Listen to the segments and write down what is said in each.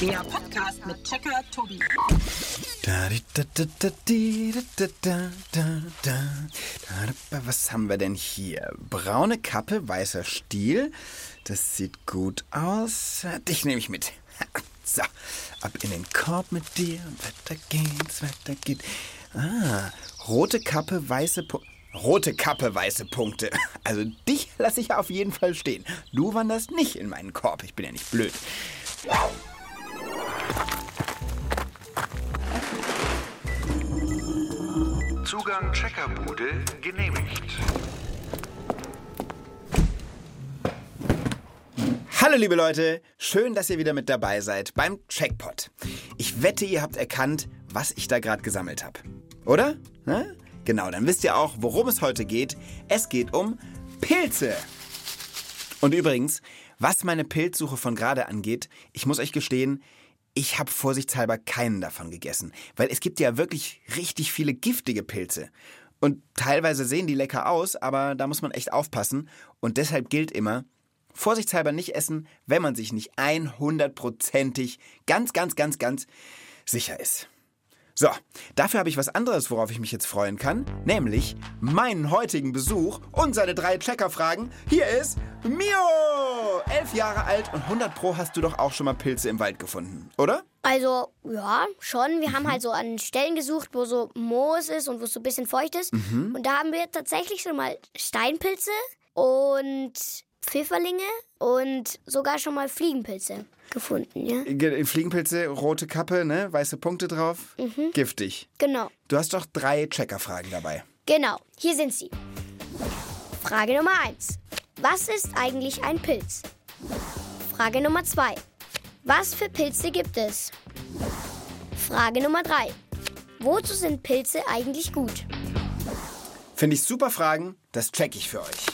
Der Podcast mit Checker Tobi. Was haben wir denn hier? Braune Kappe, weißer Stiel. Das sieht gut aus. Dich nehme ich mit. So, ab in den Korb mit dir. Weiter geht's, weiter geht. Ah, rote Kappe, weiße Punkte. Rote Kappe, weiße Punkte. Also dich lasse ich auf jeden Fall stehen. Du wanderst nicht in meinen Korb. Ich bin ja nicht blöd. Zugang Checkerbude genehmigt. Hallo liebe Leute, schön, dass ihr wieder mit dabei seid beim Checkpot. Ich wette, ihr habt erkannt, was ich da gerade gesammelt habe. Oder? Na? Genau, dann wisst ihr auch, worum es heute geht. Es geht um Pilze. Und übrigens, was meine Pilzsuche von gerade angeht, ich muss euch gestehen, ich habe vorsichtshalber keinen davon gegessen, weil es gibt ja wirklich richtig viele giftige Pilze. Und teilweise sehen die lecker aus, aber da muss man echt aufpassen. Und deshalb gilt immer, vorsichtshalber nicht essen, wenn man sich nicht 100%ig ganz, ganz, ganz, ganz sicher ist. So, dafür habe ich was anderes, worauf ich mich jetzt freuen kann, nämlich meinen heutigen Besuch und seine drei Checkerfragen. Hier ist Mio! Elf Jahre alt und 100 Pro hast du doch auch schon mal Pilze im Wald gefunden, oder? Also, ja, schon. Wir haben halt so an Stellen gesucht, wo so Moos ist und wo es so ein bisschen feucht ist. Und da haben wir tatsächlich schon mal Steinpilze und Pfifferlinge und sogar schon mal Fliegenpilze gefunden, ja? Ge- Fliegenpilze, rote Kappe, ne? Weiße Punkte drauf. Giftig. Genau. Du hast doch drei Checkerfragen dabei. Genau, hier sind sie. Frage Nummer 1. Was ist eigentlich ein Pilz? Frage Nummer 2. Was für Pilze gibt es? Frage Nummer 3. Wozu sind Pilze eigentlich gut? Finde ich super Fragen, das check ich für euch.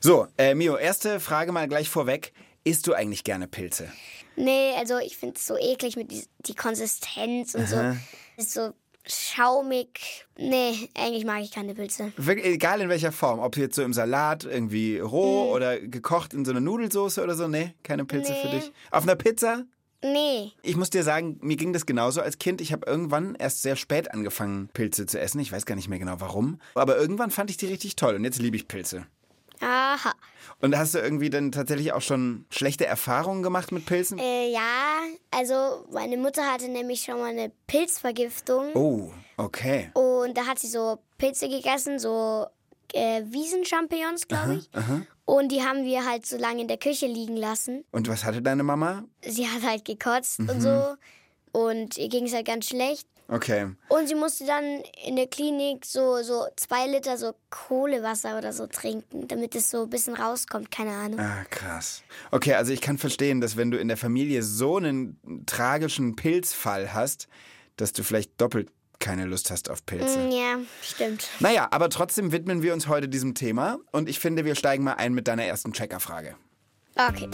So, äh, Mio, erste Frage mal gleich vorweg. Isst du eigentlich gerne Pilze? Nee, also ich finde es so eklig mit die, die Konsistenz und so. Ist so schaumig. Nee, eigentlich mag ich keine Pilze. Wirklich, egal in welcher Form, ob jetzt so im Salat, irgendwie roh oder gekocht in so einer Nudelsauce oder so, nee, keine Pilze für Nee. dich. Auf einer Pizza? Nee. Ich muss dir sagen, mir ging das genauso als Kind. Ich habe irgendwann erst sehr spät angefangen, Pilze zu essen. Ich weiß gar nicht mehr genau warum. Aber irgendwann fand ich die richtig toll und jetzt liebe ich Pilze. Aha. Und hast du irgendwie dann tatsächlich auch schon schlechte Erfahrungen gemacht mit Pilzen? Äh, ja, also meine Mutter hatte nämlich schon mal eine Pilzvergiftung. Oh, okay. Und da hat sie so Pilze gegessen, so äh, Wiesenchampignons, glaube ich. Und die haben wir halt so lange in der Küche liegen lassen. Und was hatte deine Mama? Sie hat halt gekotzt und so. Und ihr ging es halt ganz schlecht. Okay. Und sie musste dann in der Klinik so, so zwei Liter so Kohlewasser oder so trinken, damit es so ein bisschen rauskommt, keine Ahnung. Ah, krass. Okay, also ich kann verstehen, dass wenn du in der Familie so einen tragischen Pilzfall hast, dass du vielleicht doppelt keine Lust hast auf Pilze. Mm, Ja, stimmt. Naja, aber trotzdem widmen wir uns heute diesem Thema und ich finde, wir steigen mal ein mit deiner ersten Checkerfrage. Okay.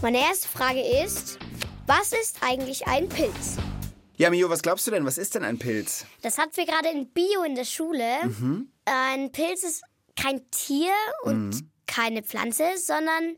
Meine erste Frage ist, was ist eigentlich ein Pilz? Ja, Mio, was glaubst du denn? Was ist denn ein Pilz? Das hatten wir gerade in Bio in der Schule. Ein Pilz ist kein Tier und keine Pflanze, sondern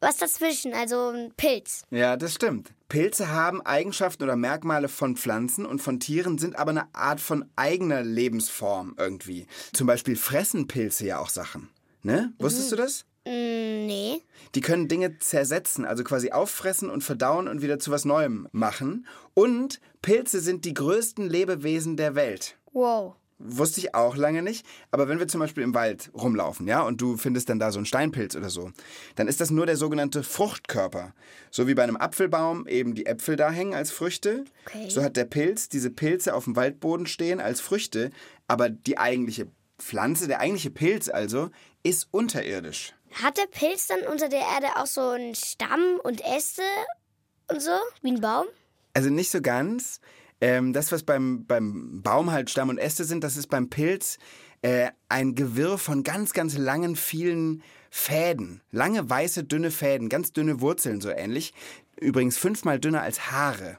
was dazwischen, also ein Pilz. Ja, das stimmt. Pilze haben Eigenschaften oder Merkmale von Pflanzen und von Tieren, sind aber eine Art von eigener Lebensform irgendwie. Zum Beispiel fressen Pilze ja auch Sachen. Ne? Wusstest du das? Mm, nee. Die können Dinge zersetzen, also quasi auffressen und verdauen und wieder zu was Neuem machen. Und Pilze sind die größten Lebewesen der Welt. Wow. Wusste ich auch lange nicht. Aber wenn wir zum Beispiel im Wald rumlaufen, ja, und du findest dann da so einen Steinpilz oder so, dann ist das nur der sogenannte Fruchtkörper. So wie bei einem Apfelbaum eben die Äpfel da hängen als Früchte. Okay. So hat der Pilz diese Pilze auf dem Waldboden stehen als Früchte. Aber die eigentliche Pflanze, der eigentliche Pilz also, ist unterirdisch. Hat der Pilz dann unter der Erde auch so einen Stamm und Äste und so, wie ein Baum? Also nicht so ganz. Ähm, das, was beim, beim Baum halt Stamm und Äste sind, das ist beim Pilz äh, ein Gewirr von ganz, ganz langen, vielen Fäden. Lange, weiße, dünne Fäden, ganz dünne Wurzeln so ähnlich. Übrigens fünfmal dünner als Haare.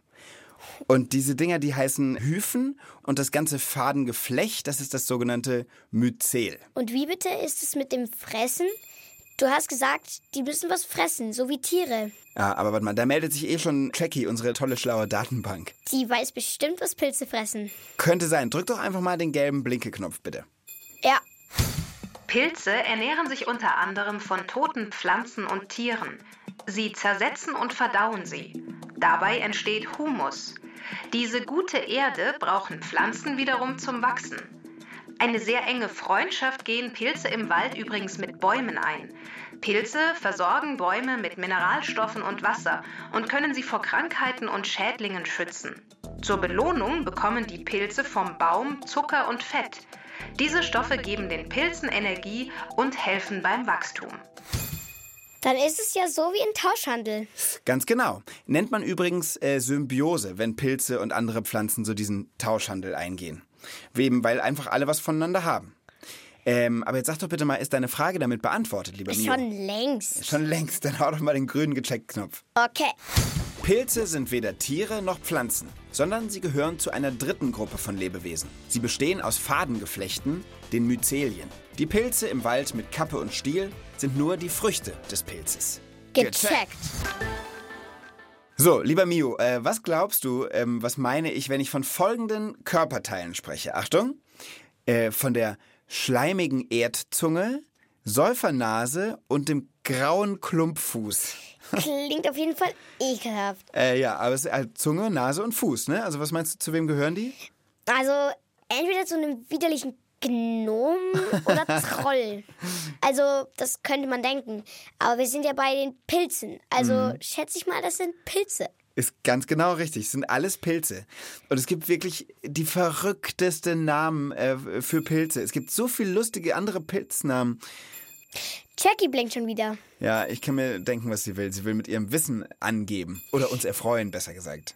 Und diese Dinger, die heißen Hyphen und das ganze Fadengeflecht, das ist das sogenannte Myzel. Und wie bitte ist es mit dem Fressen? Du hast gesagt, die müssen was fressen, so wie Tiere. Ja, aber warte mal, da meldet sich eh schon Jackie, unsere tolle, schlaue Datenbank. Die weiß bestimmt, was Pilze fressen. Könnte sein. Drück doch einfach mal den gelben Blinke-Knopf, bitte. Ja, Pilze ernähren sich unter anderem von toten Pflanzen und Tieren. Sie zersetzen und verdauen sie. Dabei entsteht Humus. Diese gute Erde brauchen Pflanzen wiederum zum Wachsen. Eine sehr enge Freundschaft gehen Pilze im Wald übrigens mit Bäumen ein. Pilze versorgen Bäume mit Mineralstoffen und Wasser und können sie vor Krankheiten und Schädlingen schützen. Zur Belohnung bekommen die Pilze vom Baum Zucker und Fett. Diese Stoffe geben den Pilzen Energie und helfen beim Wachstum. dann ist es ja so wie ein Tauschhandel. Ganz genau. Nennt man übrigens äh, Symbiose, wenn Pilze und andere Pflanzen so diesen Tauschhandel eingehen. Eben, weil einfach alle was voneinander haben. Ähm, aber jetzt sag doch bitte mal, ist deine Frage damit beantwortet, lieber Mio? Schon längst. Schon längst. Dann hau doch mal den grünen Gecheckt-Knopf. Okay. Pilze sind weder Tiere noch Pflanzen, sondern sie gehören zu einer dritten Gruppe von Lebewesen. Sie bestehen aus Fadengeflechten, den Myzelien. Die Pilze im Wald mit Kappe und Stiel sind nur die Früchte des Pilzes. Gecheckt. So, lieber Mio, äh, was glaubst du, ähm, was meine ich, wenn ich von folgenden Körperteilen spreche? Achtung, äh, von der schleimigen Erdzunge, Säufernase und dem grauen Klumpfuß. Klingt auf jeden Fall ekelhaft. Äh, ja, aber es ist halt Zunge, Nase und Fuß, ne? Also was meinst du, zu wem gehören die? Also entweder zu einem widerlichen Gnom oder Troll. Also das könnte man denken. Aber wir sind ja bei den Pilzen. Also schätze ich mal, das sind Pilze. Ist ganz genau richtig. Es sind alles Pilze. Und es gibt wirklich die verrücktesten Namen äh, für Pilze. Es gibt so viele lustige andere Pilznamen. Jackie blinkt schon wieder. Ja, ich kann mir denken, was sie will. Sie will mit ihrem Wissen angeben. Oder uns erfreuen, besser gesagt.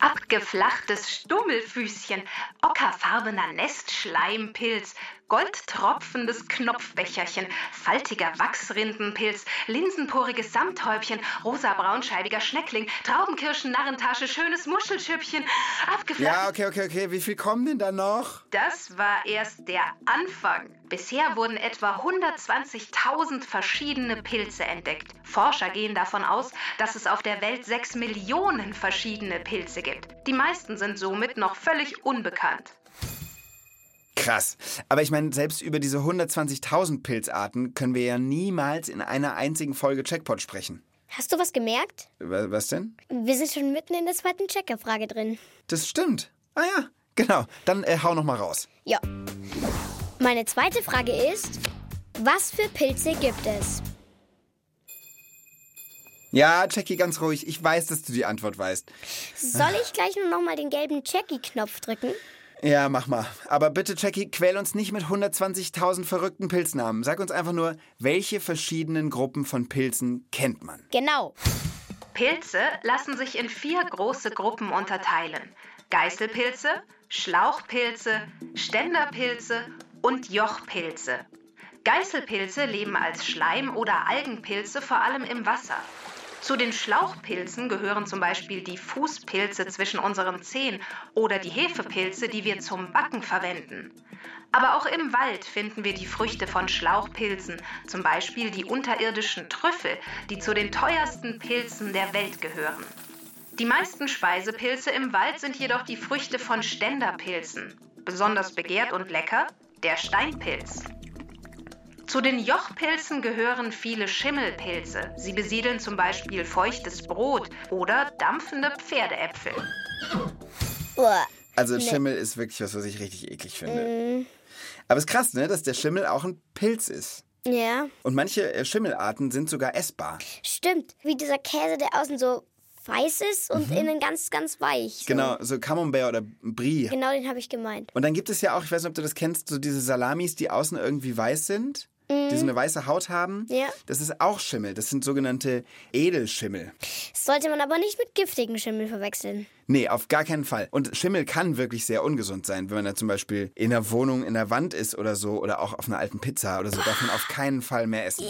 Abgeflachtes Stummelfüßchen, ockerfarbener Nestschleimpilz, goldtropfendes Knopfbecherchen, faltiger Wachsrindenpilz, linsenporiges Samthäubchen, rosa-braunscheibiger Schneckling, Traubenkirschen-Narrentasche, schönes Muschelschüppchen, abgeflacht. Ja, okay, okay, okay. Wie viel kommen denn da noch? Das war erst der Anfang. Bisher wurden etwa 120.000 verschiedene Pilze entdeckt. Forscher gehen davon aus, dass es auf der Welt 6 Millionen verschiedene Pilze gibt. Die meisten sind somit noch völlig unbekannt. Krass. Aber ich meine, selbst über diese 120.000 Pilzarten können wir ja niemals in einer einzigen Folge Checkpot sprechen. Hast du was gemerkt? Wa- Was denn? Wir sind schon mitten in der zweiten Checker-Frage drin. Das stimmt. Ah ja, genau. Dann äh, hau noch mal raus. Ja. Meine zweite Frage ist, was für Pilze gibt es? Ja, Jackie, ganz ruhig. Ich weiß, dass du die Antwort weißt. Soll ich gleich nur noch mal den gelben Jackie-Knopf drücken? Ja, mach mal. Aber bitte, Jackie, quäl uns nicht mit 120.000 verrückten Pilznamen. Sag uns einfach nur, welche verschiedenen Gruppen von Pilzen kennt man? Genau. Pilze lassen sich in vier große Gruppen unterteilen. Geißelpilze, Schlauchpilze, Ständerpilze und Jochpilze. Geißelpilze leben als Schleim- oder Algenpilze vor allem im Wasser. Zu den Schlauchpilzen gehören zum Beispiel die Fußpilze zwischen unseren Zehen oder die Hefepilze, die wir zum Backen verwenden. Aber auch im Wald finden wir die Früchte von Schlauchpilzen, zum Beispiel die unterirdischen Trüffel, die zu den teuersten Pilzen der Welt gehören. Die meisten Speisepilze im Wald sind jedoch die Früchte von Ständerpilzen. Besonders begehrt und lecker der Steinpilz. Zu den Jochpilzen gehören viele Schimmelpilze. Sie besiedeln zum Beispiel feuchtes Brot oder dampfende Pferdeäpfel. Also Schimmel ist wirklich was, was ich richtig eklig finde. Aber es ist krass, ne, dass der Schimmel auch ein Pilz ist. Ja, Und manche äh, Schimmelarten sind sogar essbar. stimmt. Wie dieser Käse, der außen so weiß ist und innen ganz, ganz weich. So. Genau, so Camembert oder Brie. Genau den habe ich gemeint. Und dann gibt es ja auch, ich weiß nicht, ob du das kennst, so diese Salamis, die außen irgendwie weiß sind, die so eine weiße Haut haben. Ja. Das ist auch Schimmel. Das sind sogenannte Edelschimmel. Das sollte man aber nicht mit giftigen Schimmel verwechseln. Nee, auf gar keinen Fall. Und Schimmel kann wirklich sehr ungesund sein, wenn man da zum Beispiel in der Wohnung in der Wand ist oder so oder auch auf einer alten Pizza oder so, darf man auf keinen Fall mehr essen.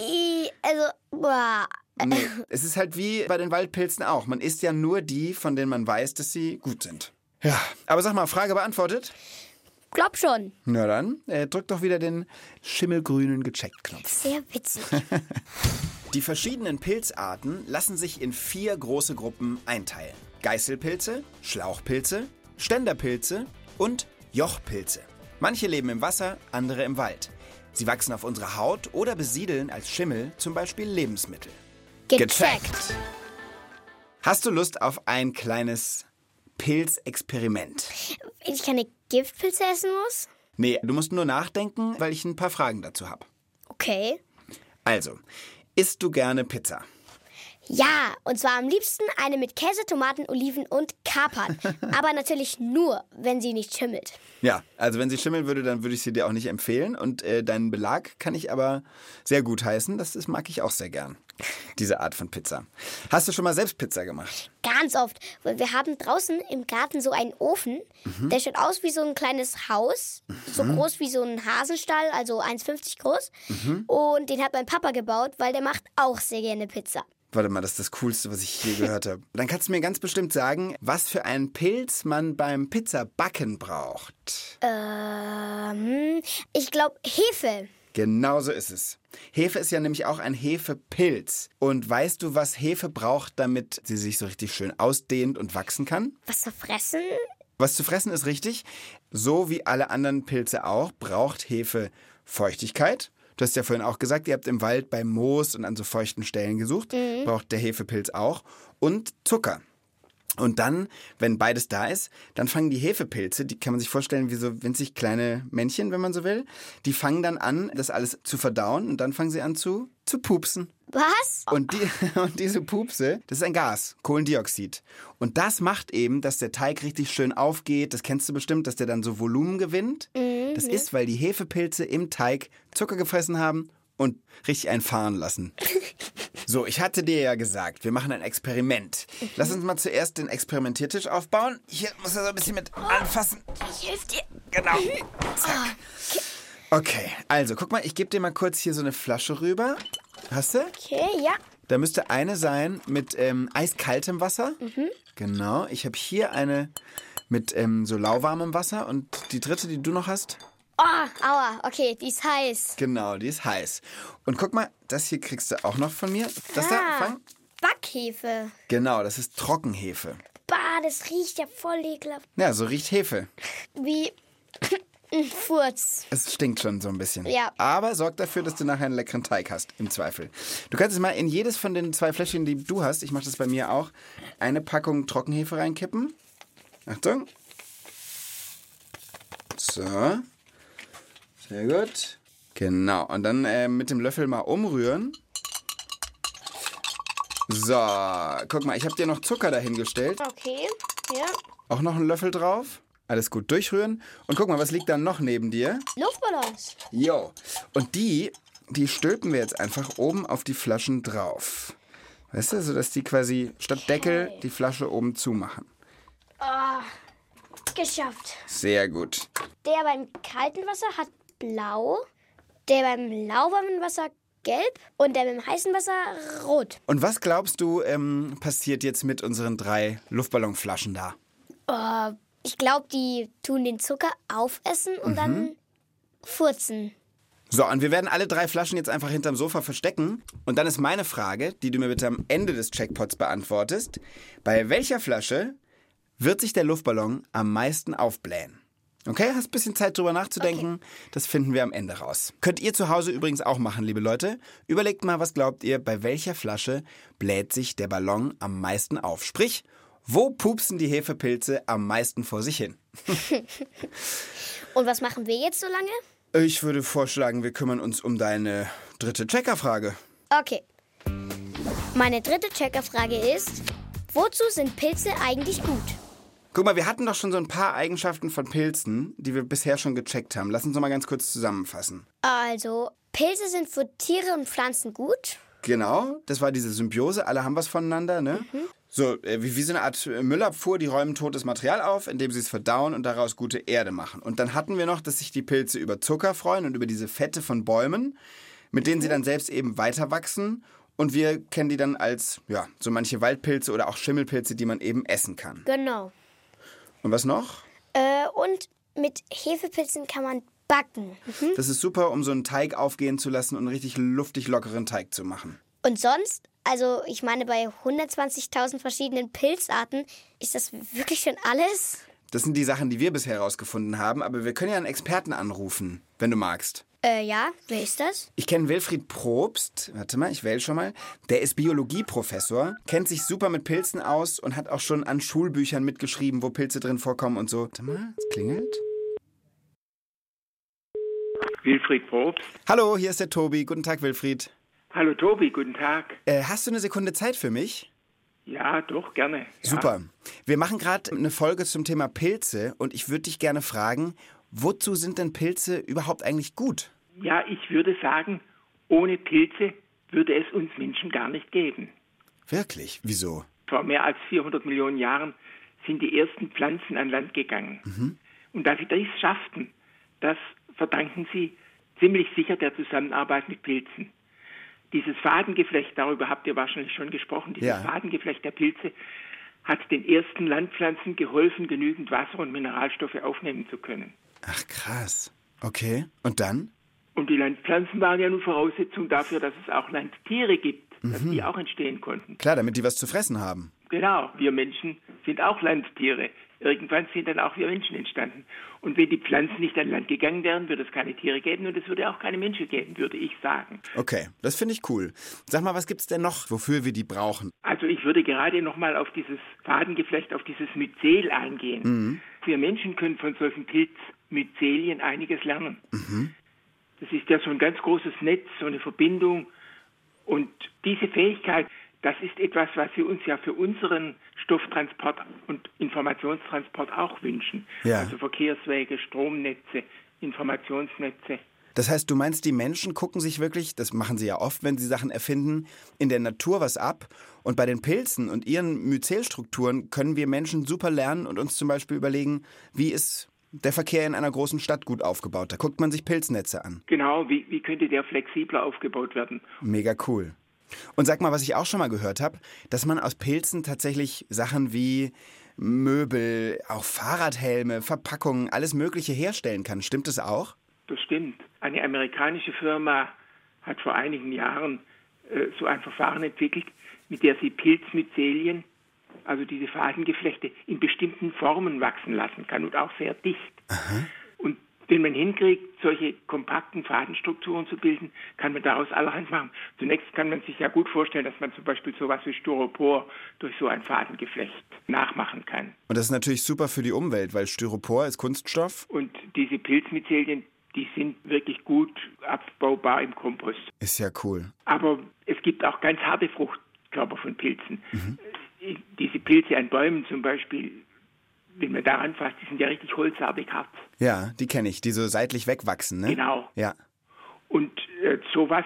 Also, boah. Nee, es ist halt wie bei den Waldpilzen auch. Man isst ja nur die, von denen man weiß, dass sie gut sind. Ja, aber sag mal, Frage beantwortet? Glaub schon. Na dann, äh, drück doch wieder den schimmelgrünen Gecheckt-Knopf. Sehr witzig. Die verschiedenen Pilzarten lassen sich in vier große Gruppen einteilen. Geißelpilze, Schlauchpilze, Ständerpilze und Jochpilze. Manche leben im Wasser, andere im Wald. Sie wachsen auf unserer Haut oder besiedeln als Schimmel zum Beispiel Lebensmittel. Gecheckt. Hast du Lust auf ein kleines Pilzexperiment? Ich keine Giftpilze essen muss? Nee, du musst nur nachdenken, weil ich ein paar Fragen dazu habe. Okay. Also, isst du gerne Pizza? Ja, und zwar am liebsten eine mit Käse, Tomaten, Oliven und Kapern. Aber natürlich nur, wenn sie nicht schimmelt. Ja, also wenn sie schimmeln würde, dann würde ich sie dir auch nicht empfehlen. Und äh, deinen Belag kann ich aber sehr gut heißen. Das, das mag ich auch sehr gern, diese Art von Pizza. Hast du schon mal selbst Pizza gemacht? Ganz oft. Weil wir haben draußen im Garten so einen Ofen. Der schaut aus wie so ein kleines Haus. So groß wie so ein Hasenstall, also 1,50 groß. Und den hat mein Papa gebaut, weil der macht auch sehr gerne Pizza. Warte mal, das ist das Coolste, was ich je gehört habe. Dann kannst du mir ganz bestimmt sagen, was für einen Pilz man beim Pizzabacken braucht. Ähm, ich glaube Hefe. Genau so ist es. Hefe ist ja nämlich auch ein Hefepilz. Und weißt du, was Hefe braucht, damit sie sich so richtig schön ausdehnt und wachsen kann? Was zu fressen? Was zu fressen ist richtig. So wie alle anderen Pilze auch, braucht Hefe Feuchtigkeit. Du hast ja vorhin auch gesagt, ihr habt im Wald bei Moos und an so feuchten Stellen gesucht. Braucht der Hefepilz auch. Und Zucker. Und dann, wenn beides da ist, dann fangen die Hefepilze, die kann man sich vorstellen wie so winzig kleine Männchen, wenn man so will, die fangen dann an, das alles zu verdauen und dann fangen sie an zu, zu pupsen. Was? Und, die, und diese Pupse, das ist ein Gas, Kohlendioxid. Und das macht eben, dass der Teig richtig schön aufgeht. Das kennst du bestimmt, dass der dann so Volumen gewinnt. Das ist, weil die Hefepilze im Teig Zucker gefressen haben und richtig einen fahren lassen. So, ich hatte dir ja gesagt, wir machen ein Experiment. Lass uns mal zuerst den Experimentiertisch aufbauen. Hier muss er so ein bisschen mit anfassen. Ich helfe dir. Genau. Zack. Okay, also guck mal, ich gebe dir mal kurz hier so eine Flasche rüber. Hast du? Okay, ja. Da müsste eine sein mit ähm, eiskaltem Wasser. Genau. Ich habe hier eine mit ähm, so lauwarmem Wasser. Und die dritte, die du noch hast? Oh, aua. Okay, die ist heiß. Genau, die ist heiß. Und guck mal, das hier kriegst du auch noch von mir. Das da, Ah. fang. Backhefe. Genau, das ist Trockenhefe. Bah, das riecht ja voll ekelhaft. Ja, so riecht Hefe. Wie ein Furz. Es stinkt schon so ein bisschen. Ja. Aber sorgt dafür, dass du nachher einen leckeren Teig hast, im Zweifel. Du kannst jetzt mal in jedes von den zwei Fläschchen, die du hast, ich mache das bei mir auch, eine Packung Trockenhefe reinkippen. Achtung. So. Sehr gut. Genau. Und dann äh, mit dem Löffel mal umrühren. So, guck mal, ich habe dir noch Zucker dahingestellt. Okay, ja. Auch noch einen Löffel drauf. Alles gut durchrühren. Und guck mal, was liegt da noch neben dir? Luftballons. Jo. Und die, die stülpen wir jetzt einfach oben auf die Flaschen drauf. Weißt du, sodass die quasi statt Deckel die Flasche oben zumachen. Geschafft. Sehr gut. Der beim kalten Wasser hat blau, der beim lauwarmen Wasser gelb und der beim heißen Wasser rot. Und was glaubst du, ähm, passiert jetzt mit unseren drei Luftballonflaschen da? Äh, ich glaube, die tun den Zucker aufessen und dann furzen. So, und wir werden alle drei Flaschen jetzt einfach hinterm Sofa verstecken. Und dann ist meine Frage, die du mir bitte am Ende des Checkpots beantwortest. Bei welcher Flasche wird sich der Luftballon am meisten aufblähen? Okay, hast ein bisschen Zeit drüber nachzudenken. Das finden wir am Ende raus. Könnt ihr zu Hause übrigens auch machen, liebe Leute. Überlegt mal, was glaubt ihr, bei welcher Flasche bläht sich der Ballon am meisten auf? Sprich, wo pupsen die Hefepilze am meisten vor sich hin? Und was machen wir jetzt so lange? Ich würde vorschlagen, wir kümmern uns um deine dritte Checkerfrage. Okay. Meine dritte Checkerfrage ist, wozu sind Pilze eigentlich gut? Guck mal, wir hatten doch schon so ein paar Eigenschaften von Pilzen, die wir bisher schon gecheckt haben. Lass uns noch mal ganz kurz zusammenfassen. Also, Pilze sind für Tiere und Pflanzen gut. Genau, das war diese Symbiose, alle haben was voneinander, ne? So, äh, wie, wie so eine Art Müllabfuhr, die räumen totes Material auf, indem sie es verdauen und daraus gute Erde machen. Und dann hatten wir noch, dass sich die Pilze über Zucker freuen und über diese Fette von Bäumen, mit denen sie dann selbst eben weiter wachsen. Und wir kennen die dann als, ja, so manche Waldpilze oder auch Schimmelpilze, die man eben essen kann. Genau. Und was noch? Äh, und mit Hefepilzen kann man backen. Mhm. Das ist super, um so einen Teig aufgehen zu lassen und einen richtig luftig lockeren Teig zu machen. Und sonst? Also, ich meine, bei 120.000 verschiedenen Pilzarten ist das wirklich schon alles? Das sind die Sachen, die wir bisher herausgefunden haben, aber wir können ja einen Experten anrufen, wenn du magst. Äh, ja, wer ist das? Ich kenne Wilfried Probst. Warte mal, ich wähle schon mal. Der ist Biologieprofessor, kennt sich super mit Pilzen aus und hat auch schon an Schulbüchern mitgeschrieben, wo Pilze drin vorkommen und so. Warte mal, es klingelt. Wilfried Probst. Hallo, hier ist der Tobi. Guten Tag, Wilfried. Hallo Tobi, guten Tag. Äh, hast du eine Sekunde Zeit für mich? Ja, doch, gerne. Ja. Super. Wir machen gerade eine Folge zum Thema Pilze und ich würde dich gerne fragen, wozu sind denn Pilze überhaupt eigentlich gut? Ja, ich würde sagen, ohne Pilze würde es uns Menschen gar nicht geben. Wirklich? Wieso? Vor mehr als 400 Millionen Jahren sind die ersten Pflanzen an Land gegangen. Mhm. Und da sie dies schafften, das verdanken sie ziemlich sicher der Zusammenarbeit mit Pilzen. Dieses Fadengeflecht, darüber habt ihr wahrscheinlich schon gesprochen, dieses Ja. Fadengeflecht der Pilze hat den ersten Landpflanzen geholfen, genügend Wasser und Mineralstoffe aufnehmen zu können. Ach krass. Okay. Und dann? Und die Landpflanzen waren ja nun Voraussetzung dafür, dass es auch Landtiere gibt, dass die auch entstehen konnten. Klar, damit die was zu fressen haben. Genau, wir Menschen sind auch Landtiere. Irgendwann sind dann auch wir Menschen entstanden. Und wenn die Pflanzen nicht an Land gegangen wären, würde es keine Tiere geben und es würde auch keine Menschen geben, würde ich sagen. Okay, das finde ich cool. Sag mal, was gibt's denn noch, wofür wir die brauchen? Also ich würde gerade nochmal auf dieses Fadengeflecht, auf dieses Myzel eingehen. Wir Menschen können von solchen Pilzmyzelien einiges lernen. Das ist ja so ein ganz großes Netz, so eine Verbindung. Und diese Fähigkeit, das ist etwas, was wir uns ja für unseren Stofftransport und Informationstransport auch wünschen. Ja. Also Verkehrswege, Stromnetze, Informationsnetze. Das heißt, du meinst, die Menschen gucken sich wirklich, das machen sie ja oft, wenn sie Sachen erfinden, in der Natur was ab. Und bei den Pilzen und ihren Myzelstrukturen können wir Menschen super lernen und uns zum Beispiel überlegen, wie ist der Verkehr in einer großen Stadt gut aufgebaut. Da guckt man sich Pilznetze an. Genau, wie, wie könnte der flexibler aufgebaut werden? Mega cool. Und sag mal, was ich auch schon mal gehört habe, dass man aus Pilzen tatsächlich Sachen wie Möbel, auch Fahrradhelme, Verpackungen, alles Mögliche herstellen kann. Stimmt das auch? Das stimmt. Eine amerikanische Firma hat vor einigen Jahren äh, so ein Verfahren entwickelt, mit der sie Pilzmyzelien, also diese Fadengeflechte, in bestimmten Formen wachsen lassen kann und auch sehr dicht. Und wenn man hinkriegt, solche kompakten Fadenstrukturen zu bilden, kann man daraus allerhand machen. Zunächst kann man sich ja gut vorstellen, dass man zum Beispiel sowas wie Styropor durch so ein Fadengeflecht nachmachen kann. Und das ist natürlich super für die Umwelt, weil Styropor ist Kunststoff. Und diese Pilzmyzelien, die sind wirklich gut abbaubar im Kompost. Ist ja cool. Aber es gibt auch ganz harte Fruchtkörper von Pilzen. Äh, Diese Pilze an Bäumen zum Beispiel, wenn man da anfasst, die sind ja richtig holzartig hart. Ja, die kenne ich, die so seitlich wegwachsen, ne? Genau. Ja. Und äh, sowas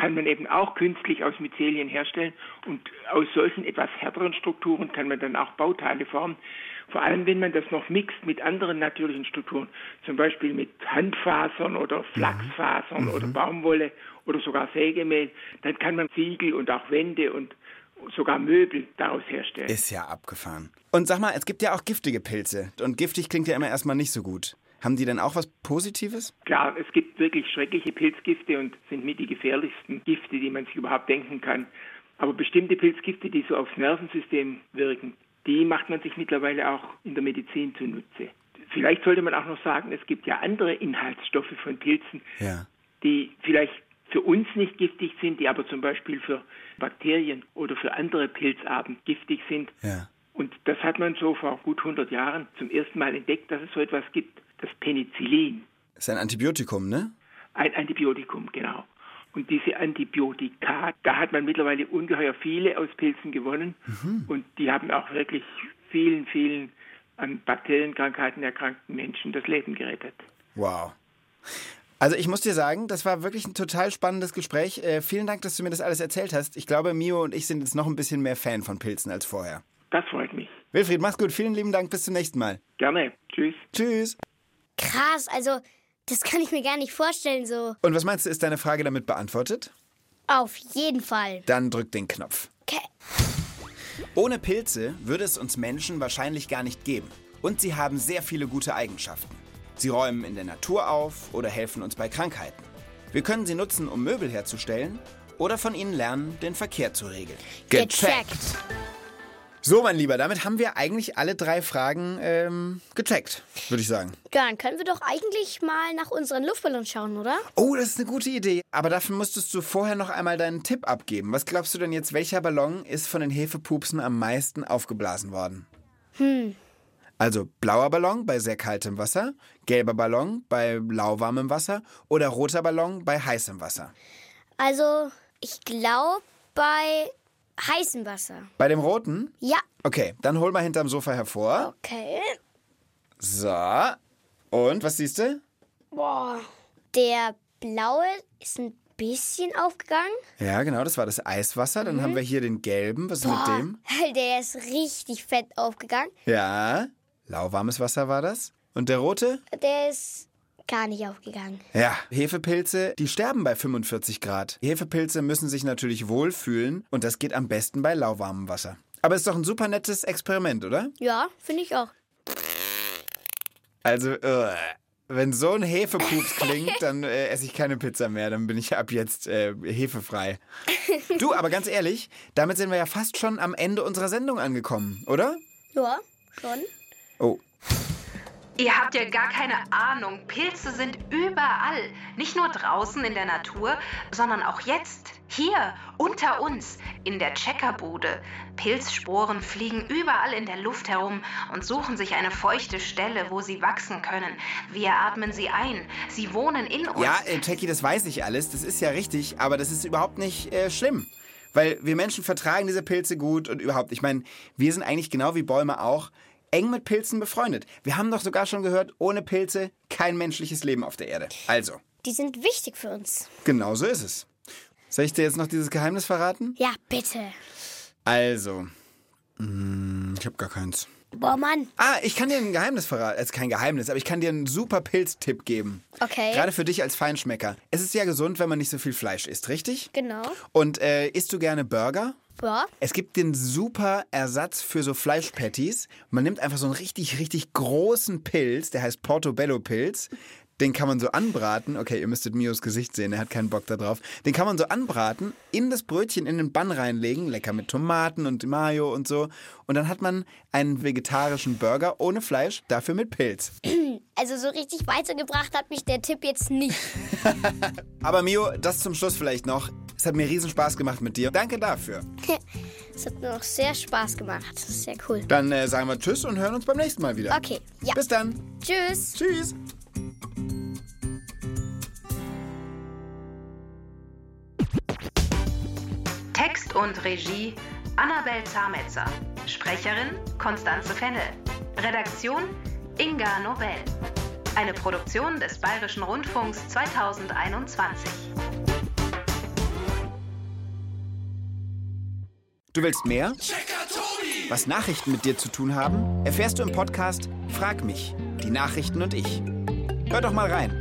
kann man eben auch künstlich aus Myzelien herstellen. Und aus solchen etwas härteren Strukturen kann man dann auch Bauteile formen. Vor allem, wenn man das noch mixt mit anderen natürlichen Strukturen, zum Beispiel mit Handfasern oder Flachsfasern oder Baumwolle oder sogar Sägemehl, dann kann man Ziegel und auch Wände und sogar Möbel daraus herstellen. Ist ja abgefahren. Und sag mal, es gibt ja auch giftige Pilze. Und giftig klingt ja immer erstmal nicht so gut. Haben die denn auch was Positives? Klar, es gibt wirklich schreckliche Pilzgifte und sind mit die gefährlichsten Gifte, die man sich überhaupt denken kann. Aber bestimmte Pilzgifte, die so aufs Nervensystem wirken, die macht man sich mittlerweile auch in der Medizin zunutze. Vielleicht sollte man auch noch sagen, es gibt ja andere Inhaltsstoffe von Pilzen, Ja. die vielleicht für uns nicht giftig sind, die aber zum Beispiel für Bakterien oder für andere Pilzarten giftig sind. Ja. Und das hat man so vor gut 100 Jahren zum ersten Mal entdeckt, dass es so etwas gibt, das Penicillin. Ist ein Antibiotikum, ne? Ein Antibiotikum, genau. Und diese Antibiotika, da hat man mittlerweile ungeheuer viele aus Pilzen gewonnen. Und die haben auch wirklich vielen, vielen an Bakterienkrankheiten erkrankten Menschen das Leben gerettet. Wow. Also ich muss dir sagen, das war wirklich ein total spannendes Gespräch. Äh, vielen Dank, dass du mir das alles erzählt hast. Ich glaube, Mio und ich sind jetzt noch ein bisschen mehr Fan von Pilzen als vorher. Das freut mich. Wilfried, mach's gut. Vielen lieben Dank. Bis zum nächsten Mal. Gerne. Tschüss. Tschüss. Krass, also das kann ich mir gar nicht vorstellen so. Und was meinst du, ist deine Frage damit beantwortet? Auf jeden Fall. Dann drück den Knopf. Okay. Ohne Pilze würde es uns Menschen wahrscheinlich gar nicht geben. Und sie haben sehr viele gute Eigenschaften. Sie räumen in der Natur auf oder helfen uns bei Krankheiten. Wir können sie nutzen, um Möbel herzustellen oder von ihnen lernen, den Verkehr zu regeln. So, mein Lieber, damit haben wir eigentlich alle drei Fragen ähm, gecheckt, würde ich sagen. Ja, dann können wir doch eigentlich mal nach unseren Luftballons schauen, oder? Oh, das ist eine gute Idee. Aber dafür musstest du vorher noch einmal deinen Tipp abgeben. Was glaubst du denn jetzt, welcher Ballon ist von den Hefepupsen am meisten aufgeblasen worden? Hm. Also blauer Ballon bei sehr kaltem Wasser, gelber Ballon bei lauwarmem Wasser oder roter Ballon bei heißem Wasser. Also, ich glaube bei heißem Wasser. Bei dem roten? Ja. Okay, dann hol mal hinterm Sofa hervor. Okay. So. Und was siehst du? Boah. Der blaue ist ein bisschen aufgegangen. Ja, genau, das war das Eiswasser. Dann haben wir hier den gelben. Was ist mit dem? Der ist richtig fett aufgegangen. Ja, lauwarmes Wasser war das. Und der rote? Der ist gar nicht aufgegangen. Ja, Hefepilze, die sterben bei 45 Grad. Hefepilze müssen sich natürlich wohlfühlen und das geht am besten bei lauwarmem Wasser. Aber ist doch ein super nettes Experiment, oder? Ja, finde ich auch. Also, äh, wenn so ein Hefepups klingt, dann äh, esse ich keine Pizza mehr. Dann bin ich ab jetzt äh, hefefrei. Du, aber ganz ehrlich, damit sind wir ja fast schon am Ende unserer Sendung angekommen, oder? Ja, schon. Oh, Ihr habt ja gar keine Ahnung. Pilze sind überall. Nicht nur draußen in der Natur, sondern auch jetzt, hier, unter uns, in der Checkerbude. Pilzsporen fliegen überall in der Luft herum und suchen sich eine feuchte Stelle, wo sie wachsen können. Wir atmen sie ein. Sie wohnen in uns. Ja, äh, Jackie, das weiß ich alles. Das ist ja richtig, aber das ist überhaupt nicht äh, schlimm. Weil wir Menschen vertragen diese Pilze gut und überhaupt. Ich meine, wir sind eigentlich genau wie Bäume auch eng mit Pilzen befreundet. Wir haben doch sogar schon gehört, ohne Pilze kein menschliches Leben auf der Erde. Also, Die sind wichtig für uns. genau so ist es. Soll ich dir jetzt noch dieses Geheimnis verraten? Ja, bitte. Also, mm, ich habe gar keins. Boah, Mann. Ah, ich kann dir ein Geheimnis verraten. Es ist kein Geheimnis, aber ich kann dir einen super Pilztipp geben. Okay. Gerade für dich als Feinschmecker. Es ist ja gesund, wenn man nicht so viel Fleisch isst, richtig? Genau. Und äh, isst du gerne Burger? Ja. Es gibt den super Ersatz für so Fleischpatties. Man nimmt einfach so einen richtig, richtig großen Pilz, der heißt Portobello-Pilz. Den kann man so anbraten. Okay, ihr müsstet Mios Gesicht sehen, er hat keinen Bock da drauf. Den kann man so anbraten, in das Brötchen in den Bann reinlegen, lecker mit Tomaten und Mayo und so. Und dann hat man einen vegetarischen Burger ohne Fleisch, dafür mit Pilz. Also so richtig weitergebracht hat mich der Tipp jetzt nicht. Aber Mio, das zum Schluss vielleicht noch. Es hat mir riesen Spaß gemacht mit dir. Danke dafür. Es hat mir auch sehr Spaß gemacht. Das ist sehr cool. Dann äh, sagen wir Tschüss und hören uns beim nächsten Mal wieder. Okay, ja. Bis dann. Tschüss. Tschüss. Text und Regie Annabel Zametzer. Sprecherin Konstanze Fennel. Redaktion Inga Nobel. Eine Produktion des Bayerischen Rundfunks 2021. Du willst mehr? Was Nachrichten mit dir zu tun haben, erfährst du im Podcast Frag mich, die Nachrichten und ich. Hör doch mal rein.